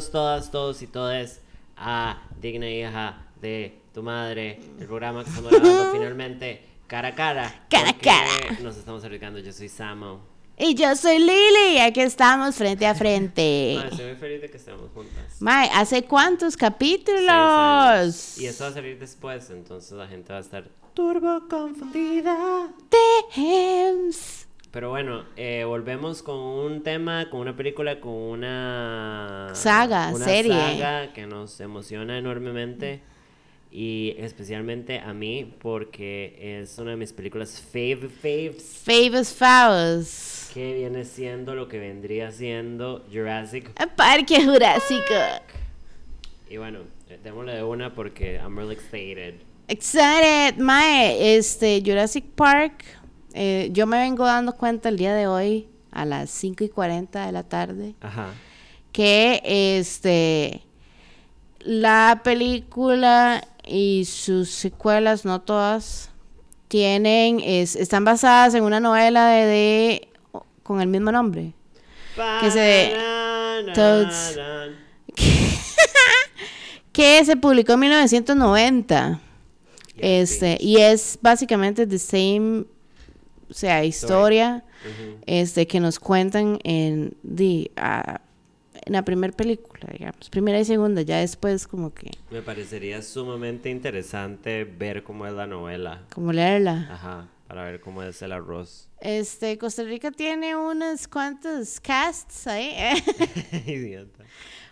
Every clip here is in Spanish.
Bienvenidos todas, todos y todes a Digna Hija de tu Madre, el programa que estamos grabando finalmente cara a cara. Cara a cara. Nos estamos arriesgando, yo soy Samo. Y yo soy Lili aquí estamos frente a frente. Madre, estoy muy feliz de que estemos juntas. Mae, ¿hace cuántos capítulos? Y esto va a salir después, entonces la gente va a estar turbo confundida. Dems. Pero bueno, eh, volvemos con un tema, con una película, con una Saga, una serie. saga que nos emociona enormemente y especialmente a mí porque es una de mis películas fave faves Famous Fouls. que viene siendo lo que vendría siendo Jurassic Parque Jurásico. y bueno, eh, démosle de una porque I'm really excited. Excited. Mae, este, Jurassic Park. Eh, yo me vengo dando cuenta el día de hoy, a las 5 y 40 de la tarde, Ajá. que este la película y sus secuelas, no todas, tienen, es, están basadas en una novela de, de- con el mismo nombre. Que se- Toads. Banana. que se publicó en 1990. Yes, Este, y es básicamente the same, sea, historia Ujú. este, que nos cuentan en, the, ah, en la primera película, digamos, primera y segunda, ya después como que, Me parecería sumamente interesante ver cómo es la novela. como leerla. Ajá, para ver cómo es el arroz. Este, Costa Rica tiene unos cuantos casts ahí. Idiota.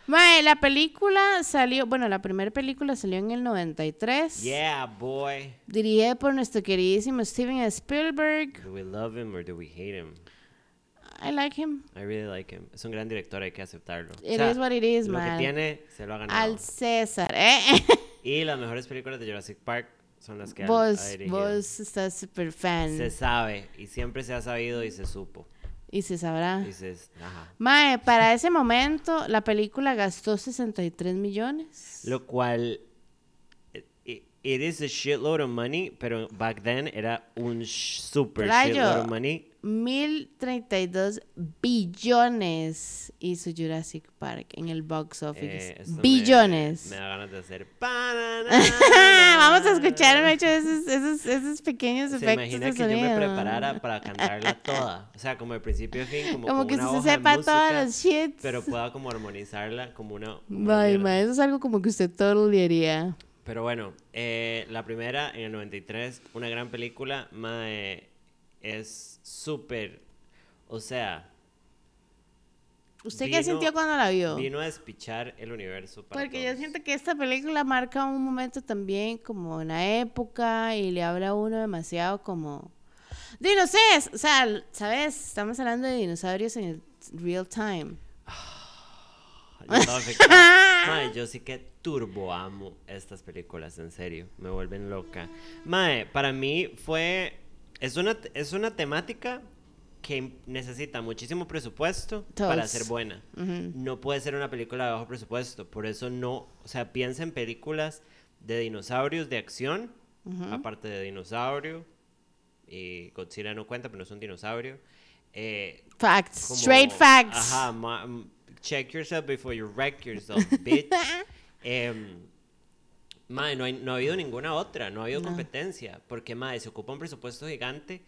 Mae, la película salió, bueno, la primera película salió en el 93. Yeah, boy. Dirigida por nuestro queridísimo Steven Spielberg. Do we love him or do we hate him? I like him. I really like him. Es un gran director, hay que aceptarlo. O It sea, is what it is, lo man. que tiene, se lo ha ganado. Al César, ¿eh? Y las mejores películas de Jurassic Park son las que él ha vos, dirigido. vos estás súper fan. Se sabe, y siempre se ha sabido y se supo. Y se sabrá. Dices, ajá. Mae, para ese momento la película gastó 63 millones. Lo cual, it, it- is a shitload of money, pero back then era un super Rayo. shitload of money. 1032 billones hizo Jurassic Park en el box office. Eh, esto me- billones. Me, da ganas de hacer. Vamos a escuchar, me hecho esos, esos, esos pequeños Se efectos imagina de que yo me sonido. preparara para cantarla toda. O sea, como de principio a fin, como, Como que una se hoja sepa música, todos los shits. Pero pueda como armonizarla como una. como Ay, ma, eso es algo como que usted todo. Pero bueno, eh, la primera en el 93, una gran película, mae, es súper, o sea, ¿Usted qué sintió cuando la vio? vino a despichar el universo para Porque yo siento que esta película marca un momento también como una época y le habla a uno demasiado como... Es- o sea, ¿sabes? Estamos hablando de dinosaurios en el real time. Yo estaba afectada. Mae, yo sí que turbo amo estas películas, en serio, me vuelven loca. Mae, para mí fue, es una, es una temática que necesita muchísimo presupuesto para Todos. ser buena. Ujú. no puede ser una película de bajo presupuesto. Por eso no, o sea, piensa en películas de dinosaurios de acción, aparte de dinosaurio, y Godzilla no cuenta, pero no es un dinosaurio. Eh, Facts, como- straight facts. Ajá, ma- m- check yourself before you wreck yourself, bitch. Em, mae, no, hay- no ha habido ninguna otra, no ha habido competencia, porque mae, se ocupa un presupuesto gigante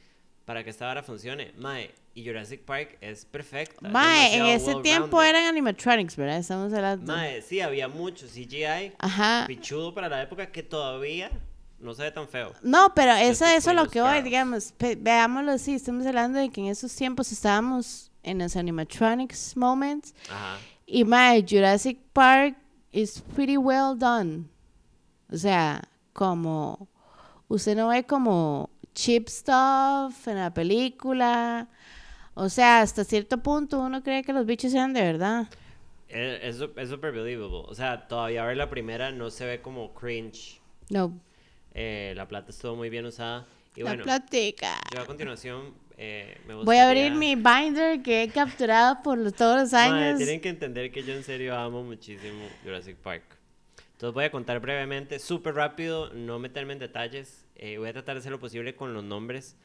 para que esta vara funcione. Mae, y Jurassic Park es perfecta. Mae, en ese tiempo eran animatronics, ¿verdad? Estamos hablando. Mae, sí, había mucho CGI, Ajá. pichudo para la época que todavía no se ve tan feo. No, pero eso, es lo que girls. digamos, veámoslo así, estamos hablando de que en esos tiempos estábamos en los animatronics moments Ajá. y my Jurassic Park is pretty well done. O sea, como usted no ve como cheap stuff en la película. O sea, hasta cierto punto uno cree que los bichos eran de verdad. Eh, Es, es super believable. O sea, todavía ver la primera no se ve como cringe. No, Eh, la plata estuvo muy bien usada. Y la bueno, platica. yo a continuación eh, me Voy a abrir gustaría- mi binder que he capturado por los- todos los años. tienen que entender que yo en serio amo muchísimo Jurassic Park. Entonces voy a contar brevemente, súper rápido, no meterme en detalles. eh, voy a tratar de hacer lo posible con los nombres,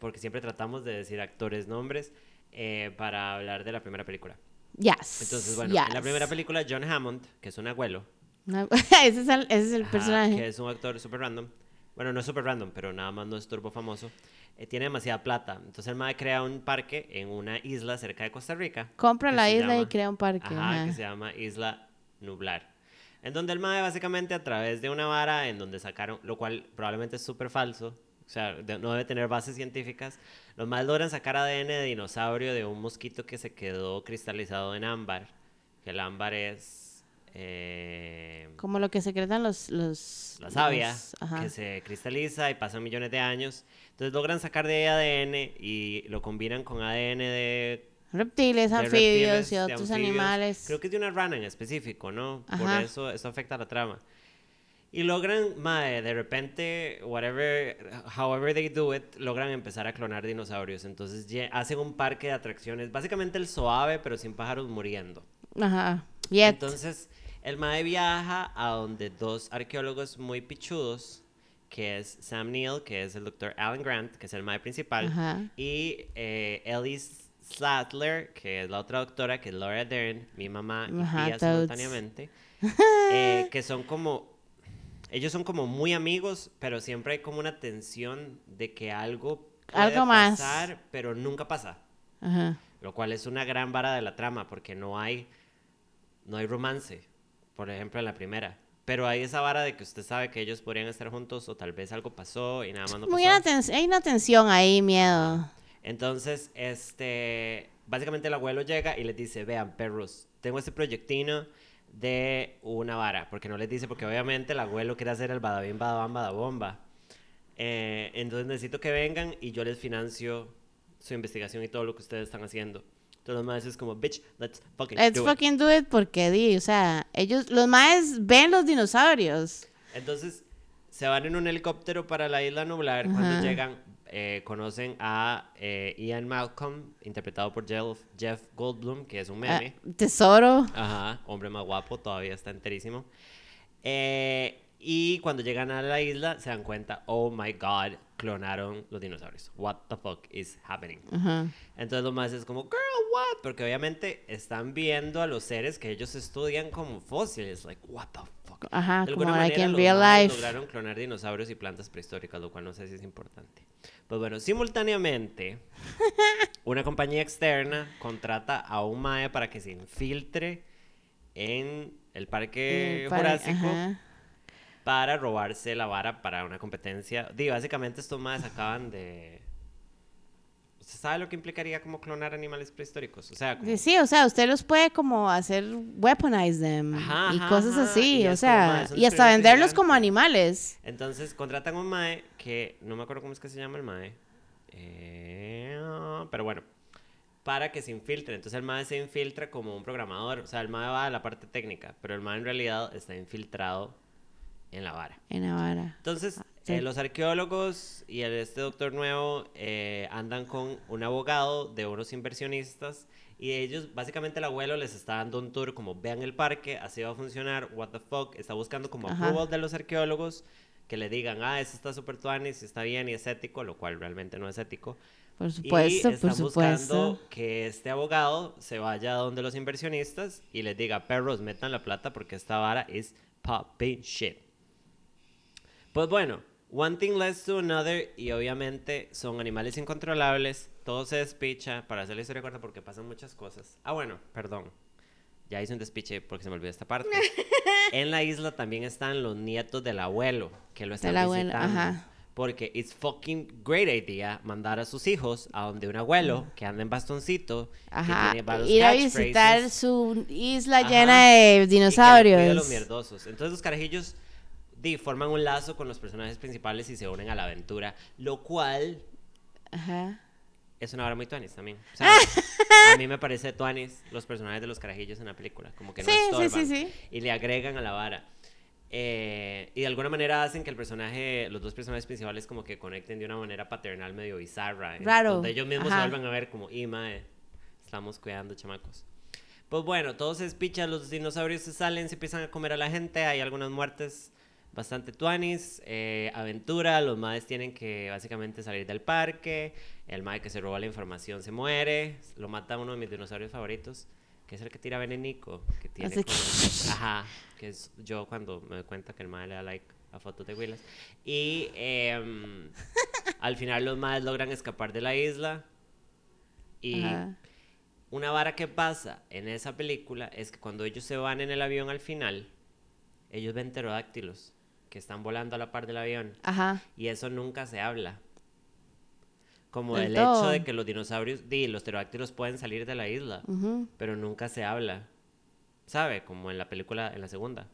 porque siempre tratamos de decir actores nombres eh, para hablar de la primera película. Yes. Entonces, bueno, en la yes. primera película, John Hammond, que es un abuelo, No, ese es el, ese es el ajá, personaje. que es un actor súper random, bueno, no es súper random, pero nada más no es turbo famoso, eh, tiene demasiada plata. Entonces el mae crea un parque en una isla cerca de Costa Rica. Compra la isla y llama- crea un parque. Ajá, ajá. que se llama Isla Nublar. En donde el MAE básicamente a través de una vara en donde sacaron, lo cual probablemente es súper falso, o sea, de- no debe tener bases científicas, los MAE logran sacar ADN de dinosaurio de un mosquito que se quedó cristalizado en ámbar, que el ámbar es eh, Como lo que secretan los... los la savia, los- que se cristaliza y pasan millones de años. Entonces logran sacar de ahí ADN y lo combinan con ADN de Reptiles, anfibios reptiles, y otros anfibios. animales. Creo que es de una rana en específico, ¿no? Por Ajá. eso eso afecta la trama. Y logran, mae, de repente, whatever, however they do it, logran empezar a clonar dinosaurios. Entonces hacen un parque de atracciones, básicamente el Soave, pero sin pájaros muriendo. Ajá. Yet. Entonces, el mae viaja a donde dos arqueólogos muy pichudos, que es Sam Neill, que es el doctor Alan Grant, que es el mae principal, Ajá. y eh, Ellie Slatler, que es la otra doctora, que es Laura Dern, mi mamá y Ajá, tía simultáneamente, eh, que son como, ellos son como muy amigos, pero siempre hay como una tensión de que algo puede Algo más. pasar, pero nunca pasa. Ajá. Lo cual es una gran vara de la trama, porque no hay, no hay romance, por ejemplo, en la primera. Pero hay esa vara de que usted sabe que ellos podrían estar juntos o tal vez algo pasó y nada más no Muy pasó. una tens- hay una tensión ahí, miedo. Entonces, este, básicamente el abuelo llega y les dice, vean, perros, tengo este proyectino de una vara, porque no les dice, porque obviamente el abuelo quiere hacer el badabín, badabam, badabomba. Eh, entonces necesito que vengan y yo les financio su investigación y todo lo que ustedes están haciendo. Entonces los maestros es como, bitch, let's fucking Let's do it". fucking do it porque di, o sea, ellos, los maes ven los dinosaurios. Entonces se van en un helicóptero para la isla nublar. Cuando llegan, eh, conocen a eh, Ian Malcolm, interpretado por Jeff, Goldblum, que es un Ah, meme. tesoro. Ajá, hombre más guapo, todavía está enterísimo. Eh, y cuando llegan a la isla, se dan cuenta, oh my god, clonaron los dinosaurios. What the fuck is happening? Ajá. Entonces lo más es como, girl, what? Porque obviamente están viendo a los seres que ellos estudian como fósiles. Like, what the fuck? Ajá, De como alguna like manera, in los real life. lograron clonar dinosaurios y plantas prehistóricas, lo cual no sé si es importante. Pues bueno, simultáneamente, una compañía externa contrata a un mae para que se infiltre en el parque jurásico ajá. Para robarse la vara para una competencia. Digo, básicamente estos maes acaban de... ¿Usted sabe lo que implicaría como clonar animales prehistóricos? O sea, como... Sí, o sea, usted los puede como hacer weaponize them Ajá, y ajá, cosas así, y o como, sea, y hasta venderlos como animales. Entonces contratan a un mae que no me acuerdo cómo es que se llama el mae. Eh, pero bueno, para que se infiltre. Entonces el mae se infiltra como un programador. O sea, el mae va a la parte técnica, pero el mae en realidad está infiltrado en la vara. En Navarra. Entonces, sí. eh, los arqueólogos y el, este doctor nuevo eh, andan con un abogado de unos inversionistas y ellos, básicamente el abuelo les está dando un tour como vean el parque, así va a funcionar, what the fuck, está buscando como Ajá. approval de los arqueólogos que le digan, ah, esto está súper tuanis, está bien y es ético, lo cual realmente no es ético. Por y supuesto, están por buscando supuesto. que este abogado se vaya a donde los inversionistas y les diga, perros, metan la plata porque esta vara es popping shit. Pues bueno, one thing leads to another y obviamente son animales incontrolables, todo se despicha, para hacer la historia corta porque pasan muchas cosas. Ah, bueno, perdón. Ya hice un despiche porque se me olvidó esta parte. en la isla también están los nietos del abuelo que lo están Del abuelo, visitando. ajá. Porque it's fucking great idea mandar a sus hijos a donde un abuelo que anda en bastoncito, que Ajá, tiene varios ir a visitar su isla Ajá. llena de Y que dinosaurios. cuida a los mierdosos. Entonces los carajillos di, forman un lazo con los personajes principales y se unen a la aventura, lo cual Ajá. es una hora muy tuanis también. O sea, a mí me parece tuanis los personajes de los carajillos en la película, como que no Sí, estorban sí, sí. y le agregan a la vara. Eh, y de alguna manera hacen que el personaje, los dos personajes principales como que conecten de una manera paternal medio bizarra. eh, Raro, Donde ellos mismos ajá. se vuelven a ver como, y mae, estamos cuidando chamacos. Pues bueno, todo se despicha, los dinosaurios se salen, se empiezan a comer a la gente, hay algunas muertes bastante tuanis, eh, aventura, los maes tienen que básicamente salir del parque, el mae que se roba la información se muere, lo mata uno de mis dinosaurios favoritos, que es el que tira venenico, que tiene como- ajá, que es yo cuando me doy cuenta que el madre le da like a fotos de Willis. Y em, al final los madres logran escapar de la isla y Ajá. una vara que pasa en esa película es que cuando ellos se van en el avión al final, ellos ven pterodáctilos que están volando a la par del avión. Ajá. Y eso nunca se habla. Como Del el hecho de que los dinosaurios, di, los pterodáctilos pueden salir de la isla, ujú, pero nunca se habla. ¿Sabe? Como en la película, en la segunda.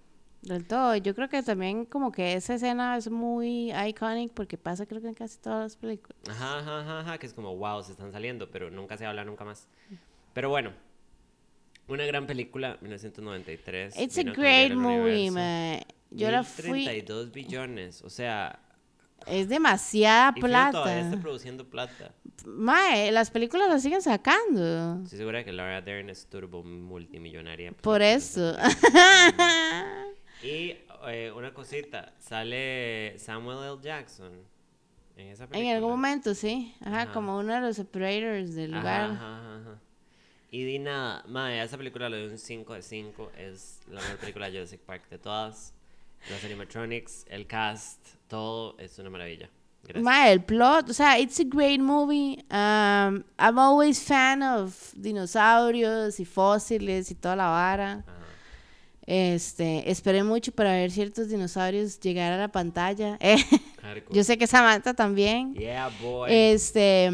Del todo. Yo creo que también como que esa escena es muy iconic porque pasa creo que en casi todas las películas. Ajá, ajá, ajá, que es como, wow, se están saliendo, pero nunca se habla nunca más. Pero bueno, una gran película, 1993. It's a great movie, man. Yo la fui... 32 billones, o sea, Es demasiada y Fido todavía está plata. produciendo plata. Mae, las películas las siguen sacando. Estoy segura que Laura Dern es turbo multimillonaria. pues, Por entonces- eso. Y eh, una cosita, sale Samuel L. Jackson en esa en película. algún momento, sí. Ajá, Ajá. como uno de los operators del lugar. ajá, ajá. Y di nada, madre, esa película le doy un 5 de 5. Es la mejor película de Jurassic Park de todas. Los animatronics, el cast, todo es una maravilla. Gracias. El plot, o sea, it's a great movie. Um, I'm always fan of dinosaurios y fósiles y toda la vara. Ajá. Este, esperé mucho para ver ciertos dinosaurios llegar a la pantalla. Eh, yo sé que Samantha también. Yeah, boy. Este.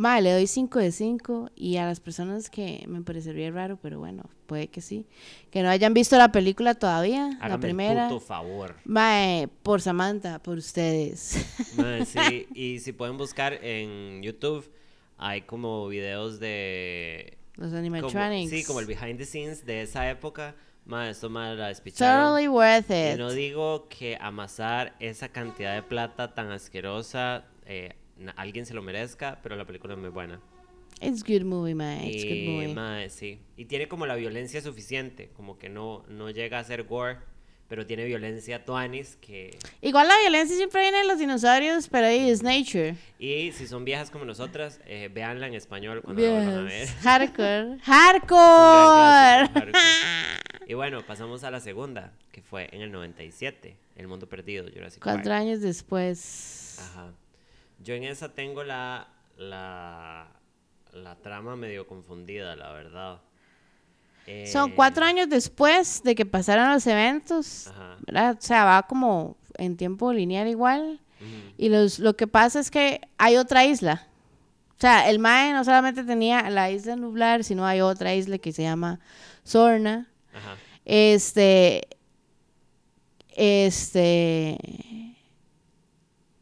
Mae, le doy 5 de 5 y a las personas que me parecería raro, pero bueno, puede que sí, que no hayan visto la película todavía, la Hágame primera. el puto favor. Mae, por Samantha, por ustedes. Madre, sí, y si pueden buscar en YouTube, hay como videos de... Los como- animatronics. sí, como el behind the scenes de esa época. Madre, esto más la despicharon. Totally worth Y it. no digo que amasar esa cantidad de plata tan asquerosa, eh, alguien se lo merezca, pero la película es muy buena. It's good movie, man. It's good y, movie. mae, sí. Y tiene como la violencia suficiente, como que no, no llega a ser gore, pero tiene violencia tuanis que... Igual la violencia siempre viene de los dinosaurios, pero ahí es nature. Y si son viejas como nosotras, eh, véanla en español cuando la vuelvan a ver. Yes. Hardcore. Hardcore. clásico, hardcore. Y bueno, pasamos a la segunda, que fue en el 97, El Mundo Perdido, Jurassic Park. Cuatro años después. Ajá. Yo en esa tengo la, la, la trama medio confundida, la verdad. Son Eh, cuatro años después de que pasaron los eventos, Ajá. ¿verdad? O sea, va como en tiempo lineal igual. Y los, lo que pasa es que hay otra isla. O sea, el Mae no solamente tenía la isla nublar, sino hay otra isla que se llama Sorna. Ajá. Este. Este.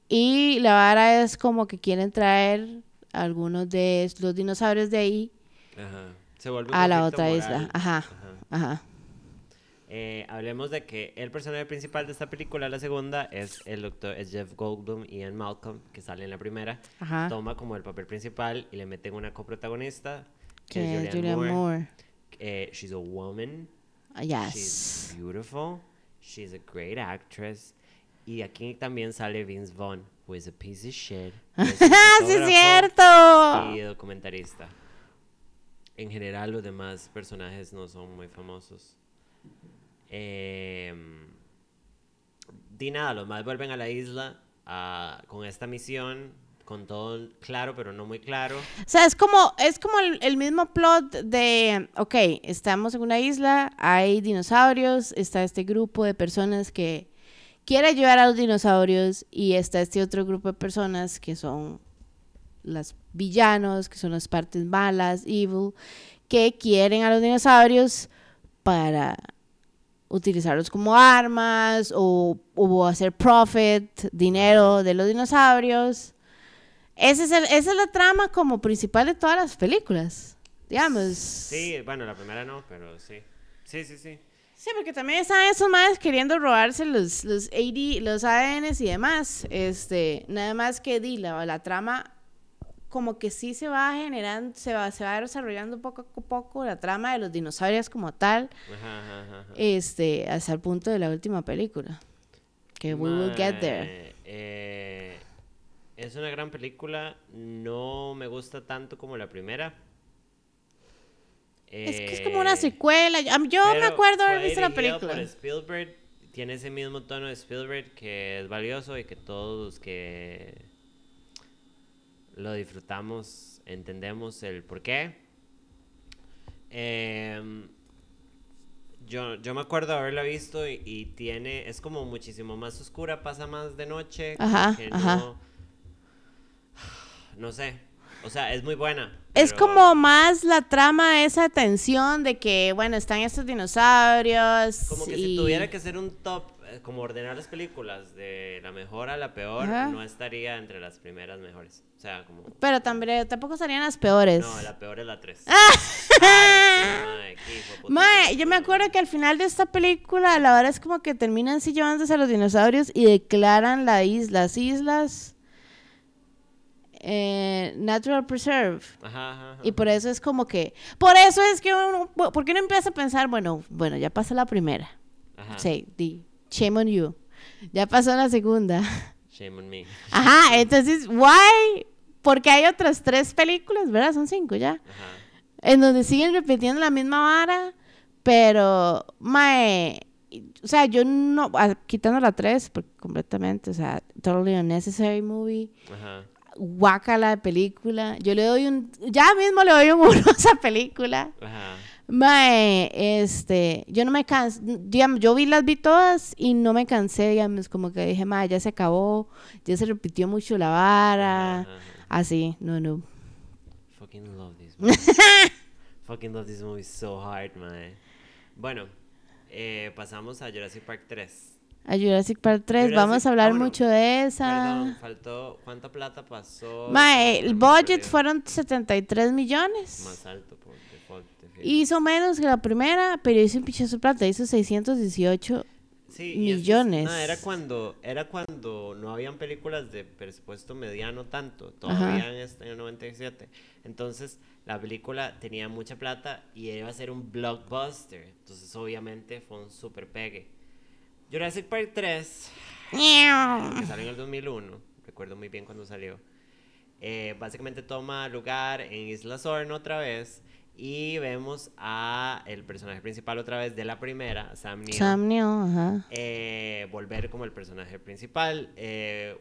Y la vara es como que quieren traer algunos de los dinosaurios de ahí Ajá. Se vuelve un a la otra moral. isla. Ajá. Ajá. Ajá. Eh, hablemos de que el personaje principal de esta película, la segunda, es el doctor es Jeff Goldblum y Ian Malcolm, que sale en la primera. Ajá. Toma como el papel principal y le meten una coprotagonista, que es Julianne Moore. Moore. Eh, she's a woman. Ah, She's Yes. beautiful. She's a great actress. Y aquí también sale Vince Vaughn, who is a piece of shit. es ¡Sí es cierto! Y documentarista. En general, los demás personajes no son muy famosos. Em, di nada, los más vuelven a la isla ah, con esta misión, con todo claro, pero no muy claro. O sea, es como, es como el, el mismo plot de, ok, estamos en una isla, hay dinosaurios, está este grupo de personas que quiere ayudar a los dinosaurios y está este otro grupo de personas que son las villanos, que son las partes malas, evil, que quieren a los dinosaurios para utilizarlos como armas o, o hacer profit, dinero de los dinosaurios. Ese es el- esa es la trama como principal de todas las películas, digamos. Sí, bueno, la primera no, pero sí. Sí, sí, sí. Sí, porque también están esos más queriendo robarse los, los AD, los ADNs y demás. Este, nada más que di, la, la trama como que sí se va generando, se va, se va desarrollando poco a poco la trama de los dinosaurios como tal, Ajá, ajá, ajá, ajá. este, hasta el punto de la última película. Que we will get there. Eh, es una gran película. No me gusta tanto como la primera. Es que es como una Eh, secuela. Yo me acuerdo haber visto la película. por Spielberg, tiene ese mismo tono de Spielberg que es valioso y que todos los que lo disfrutamos entendemos el por qué. Em, yo, yo me acuerdo haberla visto y, y tiene, es como muchísimo más oscura, pasa más de noche. Ajá, que ajá. No, no sé, o sea, es muy buena. Es pero- como más la trama, esa tensión de que, bueno, están estos dinosaurios. Como que y... si tuviera que hacer un top, eh, como ordenar las películas de la mejor a la peor, Ajá. no estaría entre las primeras mejores. O sea, como. Pero también, tampoco serían las peores. No, la peor es la 3. Mae, yo me acuerdo que al final de esta película, la verdad es como que terminan sí llevándose a los dinosaurios y declaran las islas eh, Natural Preserve. Ajá, ajá, ajá. Y por eso es como que, por eso es que uno, porque uno empieza a pensar, bueno, bueno, ya pasó la primera. Ajá. Sí, di, shame on you. Ya pasó la segunda. Shame on me. Ajá, entonces, why? Porque hay otras tres películas, ¿verdad? Son cinco ya. Ajá. En donde siguen repitiendo la misma vara, pero, mae, o sea, yo no, ah, quitando la tres, porque completamente, o sea, totally unnecessary movie, Ajá. Guácala de película, yo le doy un, ya mismo le doy un uno a esa película, Ajá. mae, este, yo no me cansé, digamos, yo vi las vi todas y no me cansé, digamos, como que dije, mae, ya se acabó, ya se repitió mucho la vara, Ajá, así, no, no. Fucking love this movie. Fucking love this movie so hard, man. Bueno, eh, pasamos a Jurassic Park 3. A Jurassic Park 3, Jurassic- vamos a hablar ah, bueno, mucho de esa. Perdón, faltó. ¿Cuánta plata pasó? Mae, el No, budget fueron 73 millones. Más alto por default. Hizo menos que la primera, pero hizo un pichazo de plata, hizo 618. Sí, y es millones. nada, era cuando era cuando no habían películas de presupuesto mediano tanto, todavía en este año 97. Entonces, la película tenía mucha plata y iba a ser un blockbuster. Entonces, obviamente, fue un super pegue. Jurassic Park 3, que salió en el 2001, recuerdo muy bien cuando salió. eh, básicamente toma lugar en Isla Sorna otra vez y vemos a el personaje principal otra vez de la primera, Sam Neill Sam Neill, ajá. eh, volver como el personaje principal. Eh,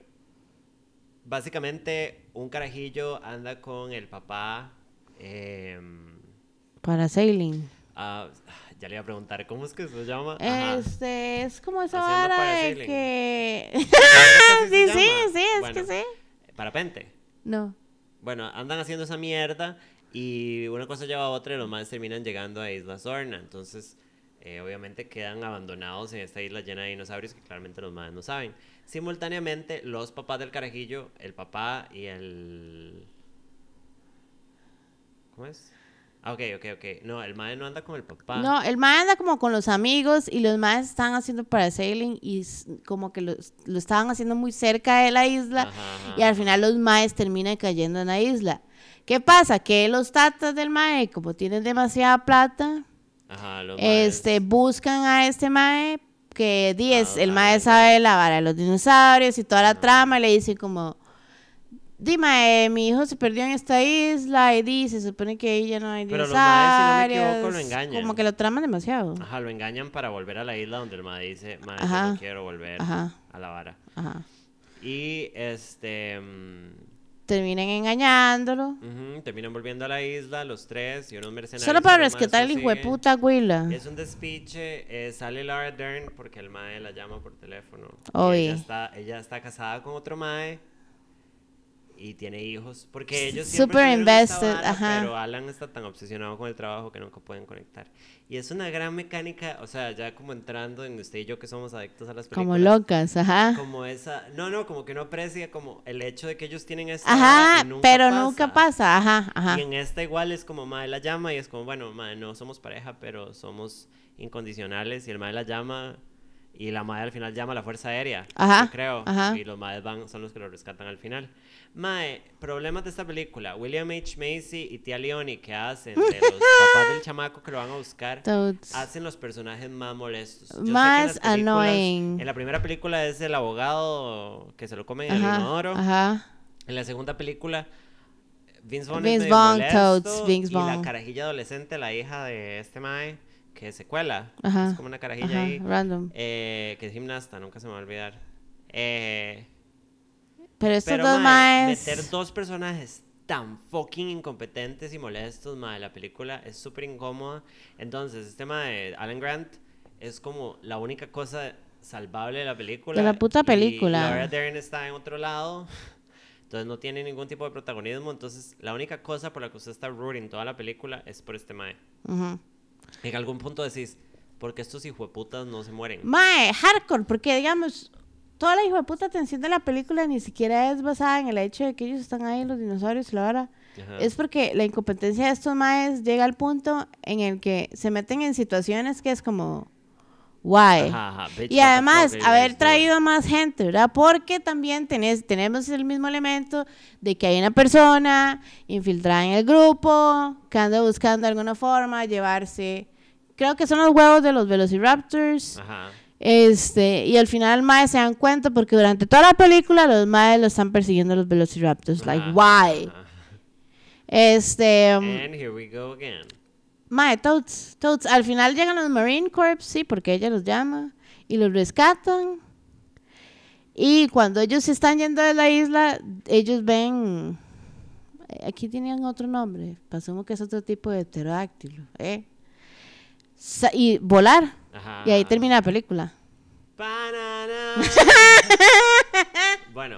básicamente, un carajillo anda con el papá. eh, Para Sailing. ah, ya le iba a preguntar, ¿cómo es que se llama? Ajá. Este, es como esa Haciendo vara de que... ¿Sabes qué sí, sí, llama? sí, es Bueno, que sí. Parapente. No. Bueno, andan haciendo esa mierda y una cosa lleva a otra y los más terminan llegando a Isla Sorna. Entonces, eh, obviamente quedan abandonados en esta isla llena de dinosaurios que claramente los más no saben. Simultáneamente, los papás del carajillo, el papá y el... ¿Cómo es? Ah, ok, ok, ok. No, el madre no anda con el papá. No, el mae anda como con los amigos y los maes están haciendo parasailing y como que lo, lo estaban haciendo muy cerca de la isla Ajá, ajá, y al final los maes terminan cayendo en la isla. ¿Qué pasa? Que los tatas del mae, como tienen demasiada plata, Ajá, los este, maes. buscan a este mae que di es, Ah, el mae sabe la vara de los dinosaurios y toda la trama y le dice como Dime, mi hijo se perdió en esta isla y dice, se supone que ya no hay Pero los maes, si no me equivoco, lo engañan. Como que lo traman demasiado. Ajá, lo engañan para volver a la isla donde el madre dice, madre, yo no quiero volver Ajá. a la vara. Ajá. Y este... mm, Terminan engañándolo. ujú, terminan volviendo a la isla los tres y unos mercenarios. Solo para rescatar al hijo de puta Willa. Es un despiche, eh, sale Laura Dern porque el mae la llama por teléfono. Y Oy. Ella está, ella está casada con otro mae y tiene hijos. Porque ellos siempre Super invested, vara, ajá. Pero Alan está tan obsesionado con el trabajo que nunca pueden conectar. Y es una gran mecánica, o sea, ya como entrando en usted y yo que somos adictos a las películas. Como locas, ajá. Como esa, no, no, como que no aprecia como el hecho de que ellos tienen esta Ajá, nunca pero pasa. nunca pasa, ajá, ajá. Y en esta igual es como madre la llama y es como, bueno, madre, no somos pareja, pero somos incondicionales. Y el madre la llama y la madre al final llama a la Fuerza Aérea, Ajá, yo creo. ajá. Y los madres van, son los que lo rescatan al final. Mae, problemas de esta película. William H. Macy y Tia Leoni, que hacen de los papás del chamaco que lo van a buscar, Toads. hacen los personajes más molestos. Yo sé que en Más las películas- annoying. En la primera película es el abogado que se lo come en el inodoro. ajá. En la segunda película, Vince Vaughn Vince es Vaughn, totes, Vince y la Vaughn. carajilla adolescente, la hija de este mae, que se cuela, Ajá. es como una carajilla Ajá, ahí, random. eh, que es gimnasta, nunca se me va a olvidar. Eh, Pero estos pero, dos mae, maes. meter dos personajes tan fucking incompetentes y molestos, mae, la película es súper incómoda. Entonces, este mae, Alan Grant, es como la única cosa salvable de la película. De la puta y película. Laura Dern está en otro lado. Entonces no tiene ningún tipo de protagonismo. Entonces la única cosa por la que usted está rooting toda la película es por este mae. Ujú. En algún punto decís, porque estos hijueputas no se mueren? Mae, hardcore, porque digamos, toda la hijo de puta atención de la película ni siquiera es basada en el hecho de que ellos están ahí, los dinosaurios y la hora. Ajá. Es porque la incompetencia de estos maes llega al punto en el que se meten en situaciones que es como, why? Ajá, ajá, Y además, haber traído a más gente, ¿verdad? Porque también tenés, tenemos el mismo elemento de que hay una persona infiltrada en el grupo que anda buscando de alguna forma llevarse, creo que son los huevos de los Velociraptors. Ajá. Este, y al final Mae se dan cuenta porque durante toda la película los Mae lo están persiguiendo los Velociraptors. Like, Ajá, why? Este, um, And here we go again. Mae, totes. Al final llegan los Marine Corps, sí, porque ella los llama y los rescatan. Y cuando ellos se están yendo de la isla, ellos ven. eh, Aquí tenían otro nombre. Asumo que es otro tipo de pterodáctilo, ¿eh? Sa- y volar. Ajá. Y ahí termina la película. Banana. bueno,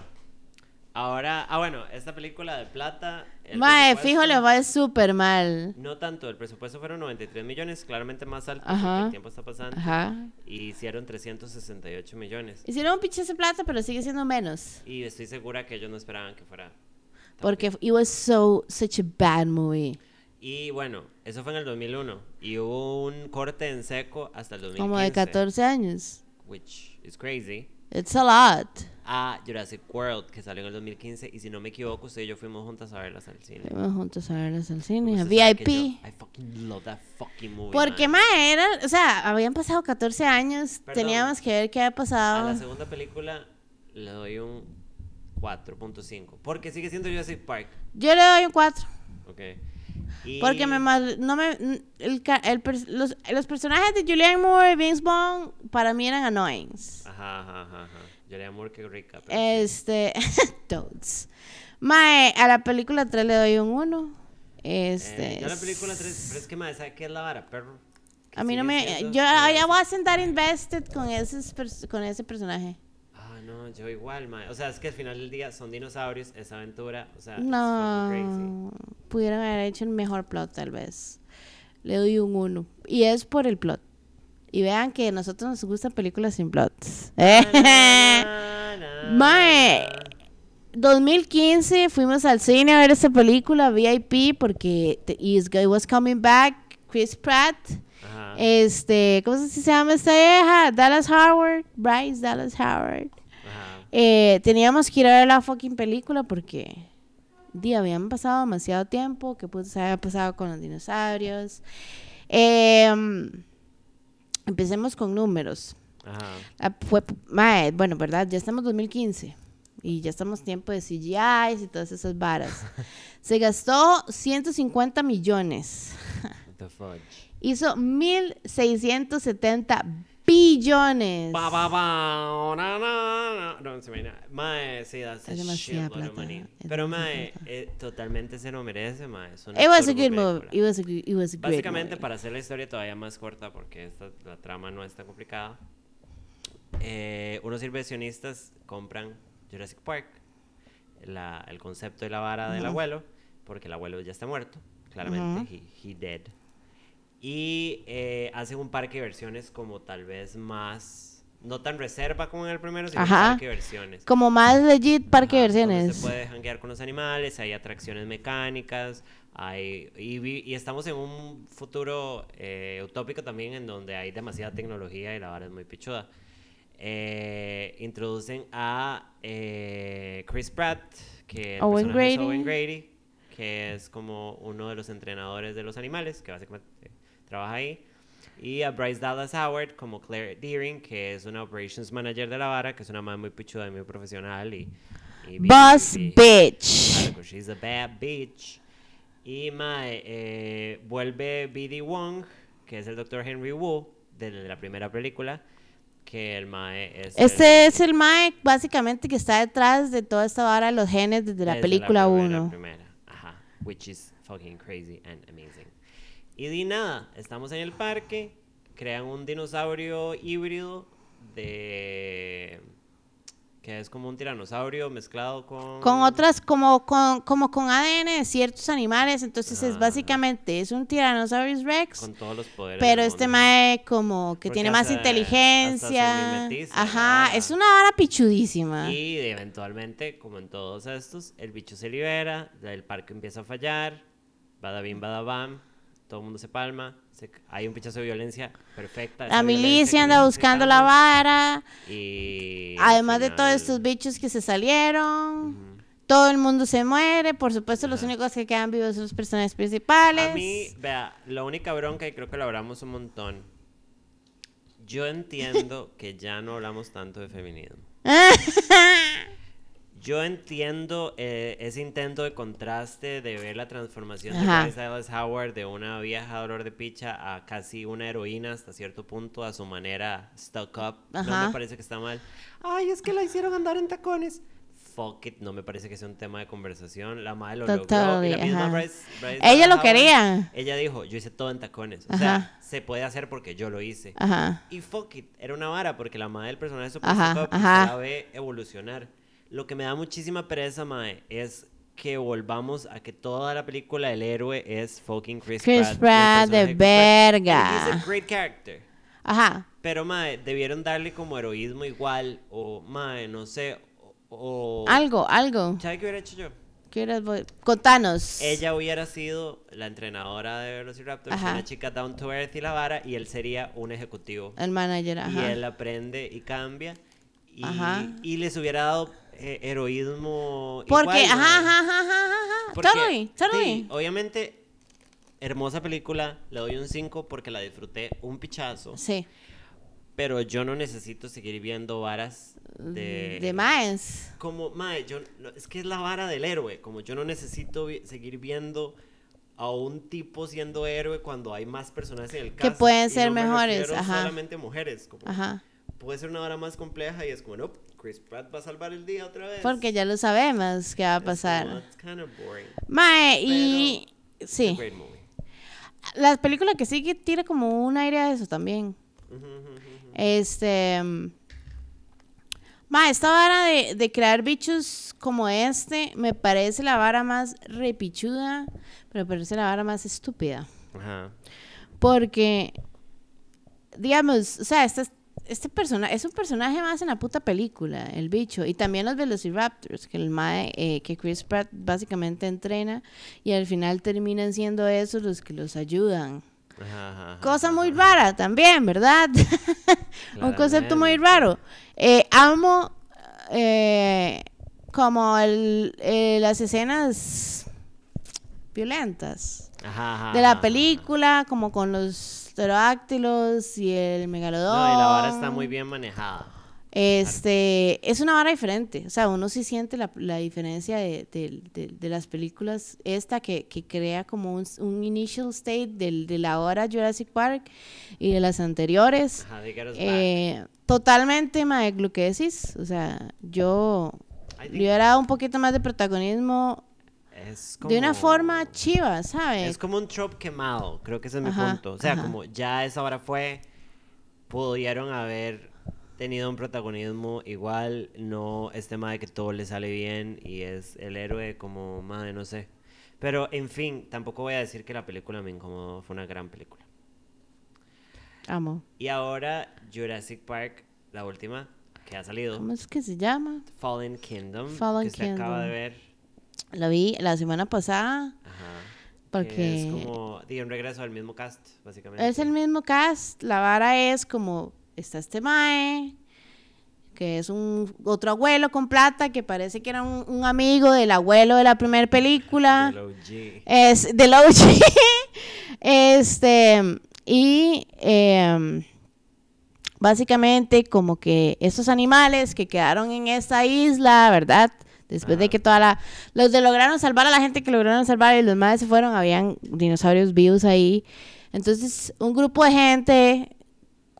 ahora, ah bueno, esta película de plata. el Mae, presupuesto- fijo, le va súper mal. No tanto, el presupuesto fueron 93 millones, claramente más alto Ajá. porque el tiempo está pasando. Ajá. Y hicieron 368 millones. Hicieron un pinche de plata, pero sigue siendo menos. Y estoy segura que ellos no esperaban que fuera. tan Porque it was so, such a bad movie. Y bueno, eso fue en el 2001. Y hubo un corte en seco hasta el 2015. Como de 14 años. Which is crazy. It's a lot. A Jurassic World, que salió en el 2015. Y si no me equivoco, usted y yo fuimos juntas a verlas al cine. Fuimos juntos a verlas al cine, a VIP. yo- I fucking love that fucking movie. Porque, man. ma, era, o sea, habían pasado 14 años, Perdón. teníamos que ver qué había A pasado. la segunda película le doy un 4.5. Porque sigue siendo Jurassic Park. Yo le doy un 4. Ok. Y- Porque me mal, no me, el, el los, los personajes de Julianne Moore y Vince Vaughn para mí eran annoyings. Ajá, ajá, ajá. Julianne Moore que rica. pero. Este, toads. Mae, a la película 3 le doy un 1. Este, Eh, yo a la película 3, pero es que madre, ¿sabe qué es la vara, perro? A mí no me, yo Jurassic- ya voy a sentar invested con ese, con ese personaje. No, yo igual, madre. O sea, es que al final del día son dinosaurios, es aventura, o sea, it's No, pudieron haber hecho un mejor plot tal vez. Le doy un 1. Y es por el plot. Y vean que a nosotros nos gustan películas sin plots. crazy. Mae, 2015 fuimos al cine a ver esta película VIP porque it was coming back Chris Pratt. Ajá. Este, ¿cómo se llama esta vieja? Dallas Howard, Bryce Dallas Howard. Eh, teníamos que ir a ver la fucking película porque día habían pasado demasiado tiempo, que pues había pasado con los dinosaurios. Em, empecemos con números. Ajá. Ah, fue, mae, bueno, ¿verdad? Ya estamos en 2015 y ya estamos tiempo de CGI y todas esas varas. Se gastó 150 millones. Hizo 1.670 billones. Ba, ba, na, na, na. No, se me Mae, sí, that's Es demasiada plata, Pero, mae, eh, totalmente se lo merece, mae. Es una It was a good película. It was a, it was a great Básicamente, movie. para hacer la historia todavía más corta, porque esta, la trama no es tan complicada, eh, unos inversionistas compran Jurassic Park, la- el concepto de la vara del abuelo, porque el abuelo ya está muerto, claramente, he, he dead. Y eh, hacen un parque de versiones como tal vez más, no tan reserva como en el primero, sino Ajá. parque de versiones. Como más legit parque de Ajá, donde versiones. Se puede janguear con los animales, hay atracciones mecánicas, hay, y, y estamos en un futuro eh, utópico también en donde hay demasiada tecnología y la vara es muy pichuda. Eh, introducen a eh, Chris Pratt, que Owen personaje es Grady. Owen Grady, que es como uno de los entrenadores de los animales, que básicamente trabaja ahí. Y a Bryce Dallas Howard como Claire Deering, que es una operations manager de la vara, que es una madre muy pichuda y muy profesional y, Y Boss Bibi. bitch. Claro, she's a bad bitch. Y mae, eh, vuelve B.D. Wong, que es el Dr. Henry Wu de la primera película, que el mae es Este el- es el Mae, básicamente, que está detrás de toda esta vara de los genes desde la desde película primera, 1. primera. Ajá, which is fucking crazy and amazing. Y di nada, estamos en el parque, crean un dinosaurio híbrido de que es como un tiranosaurio mezclado con Con otras, como con, como con ADN de ciertos animales, entonces es Ah. básicamente, es un Tyrannosaurus Rex, con todos los poderes. pero este. Mae como que Porque tiene más hasta- inteligencia. Ajá, es una vara pichudísima. Y eventualmente, como en todos estos, el bicho se libera, el parque empieza a fallar, bada bim, bada bam, todo el mundo se palma, se- hay un pichazo de violencia perfecta. La milicia anda buscando la vara. Y Además de todos estos bichos que se salieron, todo el mundo se muere. Por supuesto, los únicos que quedan vivos son los personajes principales. A mí, vea, la única bronca, y creo que lo hablamos un montón, yo entiendo que ya no hablamos tanto de feminismo. Yo entiendo eh, ese intento de contraste de ver la transformación Ajá. de Bryce Dallas Howard de una vieja dolor de picha a casi una heroína hasta cierto punto a su manera stuck up. No me parece que está mal. Ay, es que la hicieron andar en tacones. Fuck it, no me parece que sea un tema de conversación. La madre lo logró. Y la misma ajá. Bryce- Bryce Ella Dallas lo Howard, quería. Ella dijo, yo hice todo en tacones. O Ajá. sea, se puede hacer porque yo lo hice. Y fuck it, era una vara porque la madre del personaje Ajá, puso up la ve evolucionar. Lo que me da muchísima pereza, mae, es que volvamos a que toda la película el héroe es fucking Chris, Chris Pratt. y Pratt de verga. a great character. Ajá. Pero, mae, debieron darle como heroísmo igual, o, mae, no sé, o... Algo, algo. ¿Sabe qué hubiera hecho yo? ¿Qué eras vos? Contanos. Ella hubiera sido la entrenadora de Velociraptors, Ajá. una chica down to earth y la vara, y él sería un ejecutivo. El manager, y ajá. él aprende y cambia y, Ajá. y les hubiera dado eh, heroísmo Porque, igual, ajá, ajá, ajá, ajá. Porque, Totally, totally. sí, obviamente hermosa película le doy un 5 porque la disfruté un pichazo Sí. pero yo no necesito seguir viendo varas de De más. como mae yo no- es que es la vara del héroe como yo no necesito vi- seguir viendo a un tipo siendo héroe cuando hay más personas en el Que cast, pueden y ser no me mejores, refiero ajá. solamente mujeres como Ajá. puede ser una hora más compleja y es como, no, Chris Pratt va a salvar el día otra vez. Porque ya lo sabemos que va a pasar. "It's kinda boring. Mae, y. Sí. La película que sigue tira como un aire a eso también. Este. mm, Ma, esta vara de, de crear bichos como este me parece la vara más repichuda, pero me parece la vara más estúpida. Ajá. Porque, digamos, o sea, este, este personaje es un personaje más en la puta película, el bicho. Y también los Velociraptors, que el mae, eh, que Chris Pratt básicamente entrena y al final terminan siendo esos los que los ayudan. Ajá, ajá, ajá, Cosa muy rara también, ¿verdad? Un concepto muy raro. Eh, amo eh, como el, eh, las escenas violentas de la película, como con los pterodáctilos y el megalodón. No, y la vara está muy bien manejada. Este, es una vara diferente, o sea, uno sí siente la, la diferencia de, de- de- de las películas, esta que, que crea como un, un initial state del, de la hora Jurassic Park y de las anteriores. Ajá, Eh, totalmente, mae, lo que decís, o sea, yo le hubiera dado un poquito más de protagonismo Es de una como- forma chiva, ¿sabes? Es como un trope quemado, creo que ese es mi Ajá, punto. O sea, ajá. como ya esa hora fue, pudieron haber tenido un protagonismo igual, no este madre que todo le sale bien y es el héroe como madre, no sé. Pero en fin, tampoco voy a decir que la película me incomodó, fue una gran película. Amo. Y ahora Jurassic Park, la última que ha salido, ¿Cómo es que se llama? Fallen Kingdom, Fallen que se acaba de Kingdom. ver. La vi la semana pasada. Ajá. Porque- Que es como di, un regreso al mismo cast, básicamente. Es el mismo cast. La vara es como está este mae, que es un otro abuelo con plata que parece que era un, un amigo del abuelo de la primera película. Del OG. Es del OG. este, y em, básicamente como que estos animales que quedaron en esta isla, ¿verdad? Después de que toda la... Los de lograron salvar a la gente que lograron salvar y los madres se fueron, habían dinosaurios vivos ahí. Entonces, un grupo de gente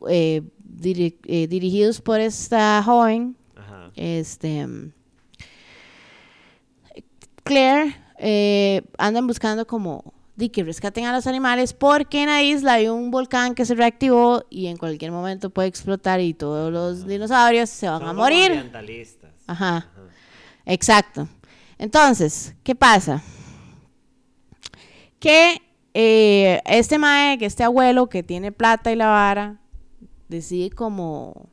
eh, diri- eh, dirigidos por esta joven, Ajá. este... Claire, eh, andan buscando como de que rescaten a los animales porque en la isla hay un volcán que se reactivó y en cualquier momento puede explotar y todos los dinosaurios se van Son a morir. ambientalistas. Ajá. Ajá. Exacto. Entonces, ¿qué pasa? Que eh, este mae, que este abuelo que tiene plata y la vara, decide como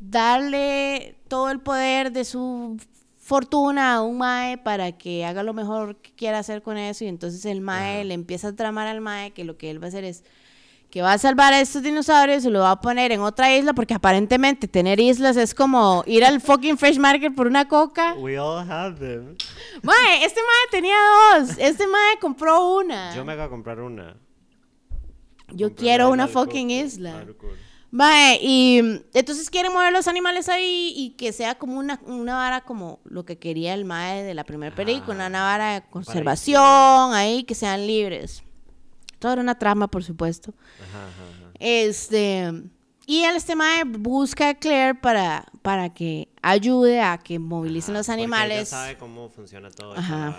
darle todo el poder de su fortuna a un mae para que haga lo mejor que quiera hacer con eso y entonces el mae le empieza a tramar al mae que lo que él va a hacer es que va a salvar a estos dinosaurios y lo va a poner en otra isla porque aparentemente tener islas es como ir al fucking Fresh Market por una coca. We all have them. Mae, este mae tenía dos. Este mae compró una. Yo me voy a comprar una. Yo quiero una fucking isla. Mae, y entonces quieren mover los animales ahí y que sea como una, una vara como lo que quería el mae de la primera película, Ah, una vara de conservación, ahí que sean libres. Todo era una trama, por supuesto. Ajá, ajá, ajá. Este, y el este mae busca a Claire para, para que ayude a que movilicen los Porque ella animales. sabe cómo funciona todo. Ajá.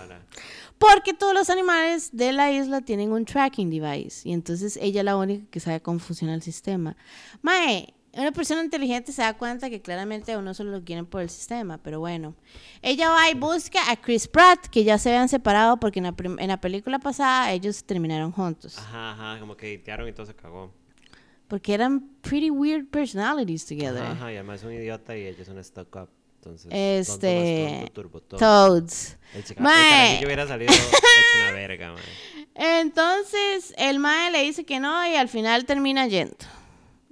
Porque todos los animales de la isla tienen un tracking device. Y entonces ella es la única que sabe cómo funciona el sistema. Mae, una persona inteligente se da cuenta que claramente a uno solo lo quieren por el sistema. Pero bueno. Ella va y busca a Chris Pratt, que ya se habían separado porque en la, en la película pasada ellos terminaron juntos. Ajá, ajá, como que editearon y todo se cagó. Porque eran pretty weird personalities together. Ajá, ajá, y además es un idiota y ella es una stuck up. Entonces, Este, tonto turbo. Toads. El chica, hubiera salido hecho una verga, mae. Entonces el mae le dice que no y al final termina yendo.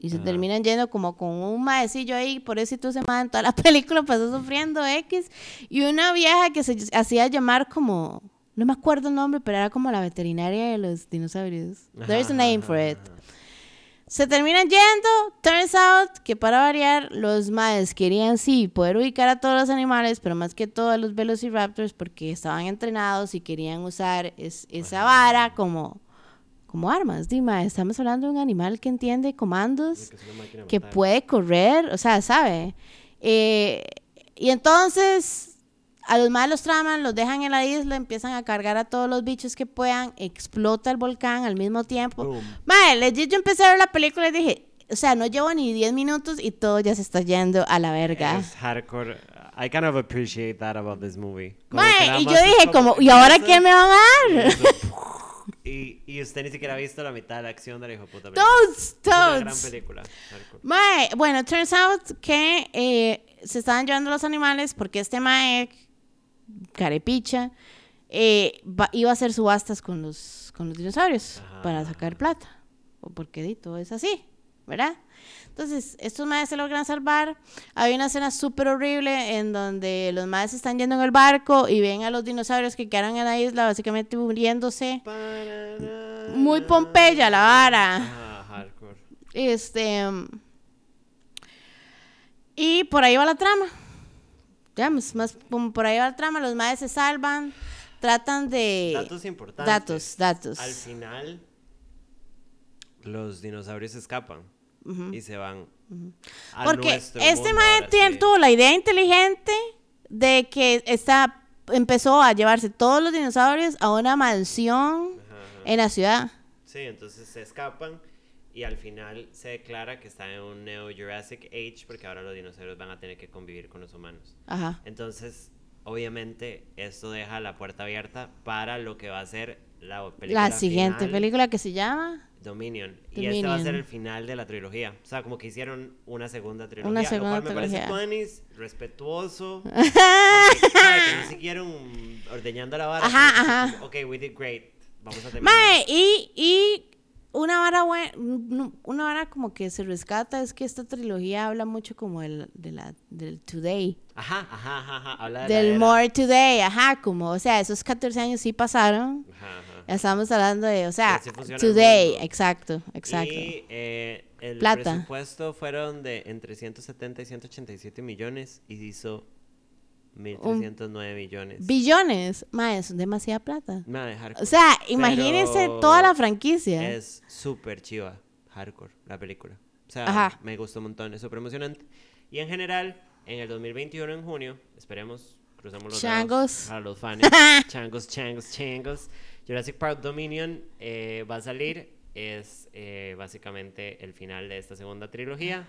Y se Ajá. terminan yendo como con un maecillo ahí, por eso ese mae en toda la película pasó sufriendo X. Y una vieja que se hacía llamar como, no me acuerdo el nombre, pero era como la veterinaria de los dinosaurios. There's a Ajá, name ajá, for it. ajá. Se terminan yendo. Turns out que para variar, los maes querían sí poder ubicar a todos los animales, pero más que todo a los velociraptors porque estaban entrenados y querían usar es- esa vara como, como armas. Dime, estamos hablando de un animal que entiende comandos Que que puede correr, o sea, ¿sabe? Eh, y entonces a los malos los traman, los dejan en la isla, empiezan a cargar a todos los bichos que puedan, explota el volcán al mismo tiempo. Boom. Madre, legit, yo empecé a ver la película y dije, o sea, no llevo ni 10 minutos y todo ya se está yendo a la verga. Es hardcore. I kind of appreciate that about this movie. Como y yo dije como, ¿y ahora qué me van a dar? Y, y usted ni siquiera ha visto la mitad de la acción de la hijo puta. Toads, Es una gran toads. película. Mae, bueno, turns out que eh, se estaban llevando los animales porque este mae, carepicha, eh, va- iba a hacer subastas con los, con los dinosaurios Ajá. para sacar plata. O porque di, todo es así, ¿verdad? Entonces, estos maes se logran salvar. Hay una escena súper horrible en donde los maes están yendo en el barco y ven a los dinosaurios que quedaron en la isla básicamente muriéndose. Muy Pompeya la vara. Ajá, hardcore. Este. Y por ahí va la trama. Ya, más, por ahí va la trama. Los maes se salvan. Tratan de. Datos importantes. Datos, datos. Al final, los dinosaurios escapan y se van. a Porque este mundo mae ahora tiene- sí. tuvo la idea inteligente de que está, empezó a llevarse todos los dinosaurios a una mansión Ajá, ajá. en la ciudad. Sí, entonces se escapan y al final se declara que está en un Neo Jurassic Age porque ahora los dinosaurios van a tener que convivir con los humanos. Ajá. Entonces, obviamente, esto deja la puerta abierta para lo que va a ser la película La siguiente final, película que se llama. Dominion. Y este va a ser Dominion. el final de la trilogía. O sea, como que hicieron una segunda trilogía. Una segunda lo cual me trilogía. parece tuanis, respetuoso. porque, ¿sabe? Que no siguieron ordeñando la vara. Ajá, ajá. como, Ok, we did great. Vamos a terminar. Mae, y, y una vara buena, una vara como que se rescata es que esta trilogía habla mucho como el, de la, del today, Ajá, ajá, ajá, ajá. Habla de la del era. more today, ajá, como, o sea, esos 14 años sí pasaron. Ajá, ajá. Estamos hablando de, o sea, el today, exacto, exacto. Y eh, el Plata. presupuesto fueron de entre 170 y 187 millones y hizo 1309 millones. Billones. Mae, es demasiada plata. Mae, hardcore. O sea, imagínense Pero toda la franquicia. Es súper chiva, hardcore, la película. O sea, Ajá. me gustó un montón, es súper emocionante. Y en general, en el 2021, en junio, esperemos, cruzamos los Changos. dedos para los fans. changos, changos, changos. Jurassic Park Dominion eh, va a salir. Es eh, básicamente el final de esta segunda trilogía.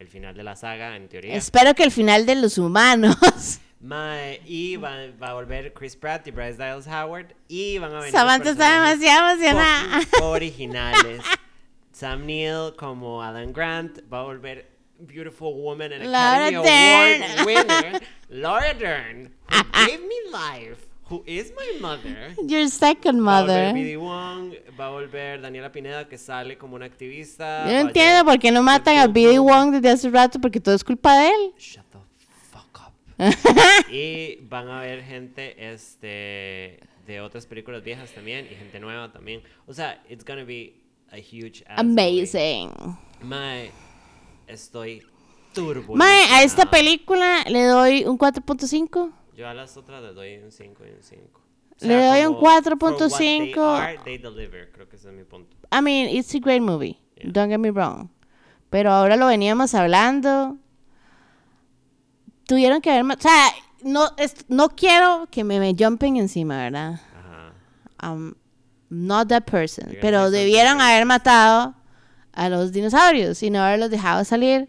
El final de la saga, en teoría. Espero que el final de los humanos. Mae, y va, va a volver Chris Pratt y Bryce Dallas Howard. Y van a venir. Samantha está demasiado emocionada. originales. Sam Neill como Adam Grant va a volver Beautiful Woman and Laura Academy Dern. Award winner Laura Dern, who gave me life, who is my mother. Your second Va a volver mother. B.D. Wong, va a volver Daniela Pineda que sale como una activista. Yo no entiendo por qué no matan a Goldblum. Wong desde hace rato, porque todo es culpa de él. Shut the fuck up. y van a ver gente este de otras películas viejas también y gente nueva también. O sea, it's gonna be a huge. Amazing. Mae, estoy turbo. Mae, a esta película le doy un 4.5. Yo a las otras les doy un 5 y un 5. Le doy un 4.5. 4.5. They deliver, creo que ese es mi punto. I mean, it's a great movie. Yeah. Don't get me wrong. Pero ahora lo veníamos hablando. Tuvieron que haber... O sea, no, es- no quiero que me, me jumpen encima, ¿verdad? Ajá. I'm not that person. Pero debieron haber matado a los dinosaurios y no haberlos dejado salir.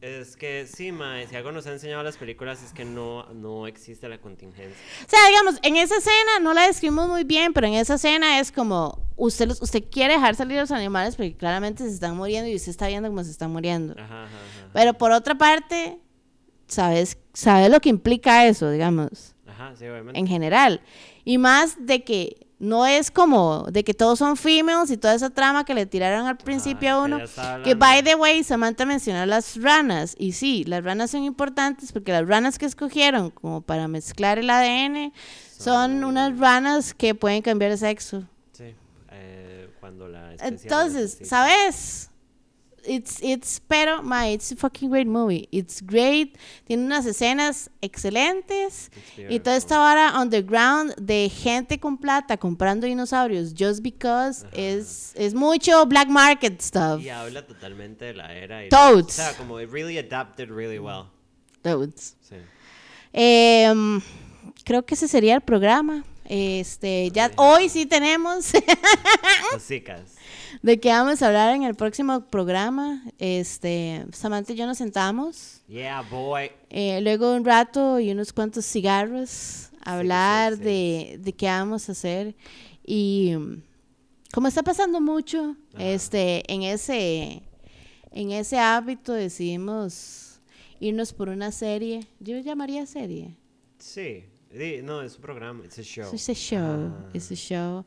Es que sí, mae, si algo nos ha enseñado las películas es que no, no existe la contingencia. O sea, digamos, en esa escena no la describimos muy bien, pero en esa escena es como, usted, los- usted quiere dejar salir a los animales porque claramente se están muriendo y usted está viendo cómo se están muriendo. Ajá, ajá, ajá. Pero por otra parte, sabes, sabes lo que implica eso, digamos, Ajá, sí, obviamente. en general. Y más de que no es como de que todos son females y toda esa trama que le tiraron al principio a que uno. Que by the way, Samantha mencionó las ranas. Y sí, las ranas son importantes porque las ranas que escogieron como para mezclar el ADN son unas ranas que pueden cambiar de sexo. Sí, eh, cuando la especie Entonces. ¿sabes? It's, it's, pero, my, it's a fucking great movie. It's great. Tiene unas escenas excelentes. Y toda esta vara underground de gente con plata comprando dinosaurios just because es, es mucho black market stuff. Y habla totalmente de la era. Y Toads. O sea, como it really adapted really well. Sí. Em, creo que ese sería el programa. Este, ya hoy sí tenemos Cosicas. de qué vamos a hablar en el próximo programa. Este, Samantha y yo nos sentamos. Yeah, boy. Eh, luego un rato y unos cuantos cigarros, a hablar sí, de, de qué vamos a hacer. Y como está pasando mucho, este, en ese, en ese hábito decidimos irnos por una serie. Yo llamaría serie. Sí. No, es un programa, it's a show. Es a show, Ah. es a show.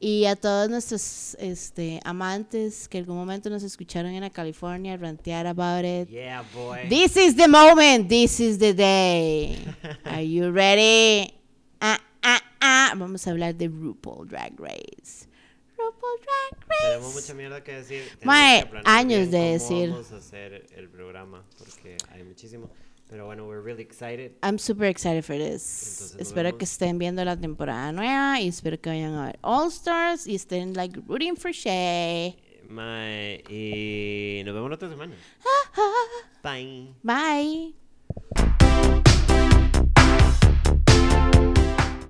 Y a todos nuestros este, amantes que en algún momento nos escucharon en la California rantear about it. Yeah, boy. This is the moment. This is the day. Are you ready? Ah, ah, ah. Vamos a hablar de RuPaul Drag Race. RuPaul Drag Tenemos Race. mucha mierda que decir. Tenemos Mae, años de cómo decir. Vamos a hacer el programa porque hay muchísimo. Pero bueno, we're really excited. I'm super excited for this. Entonces, espero que estén viendo la temporada nueva y espero que vayan a ver All Stars y estén like rooting for Shay. Mae, y nos vemos la otra semana. Bye. Bye.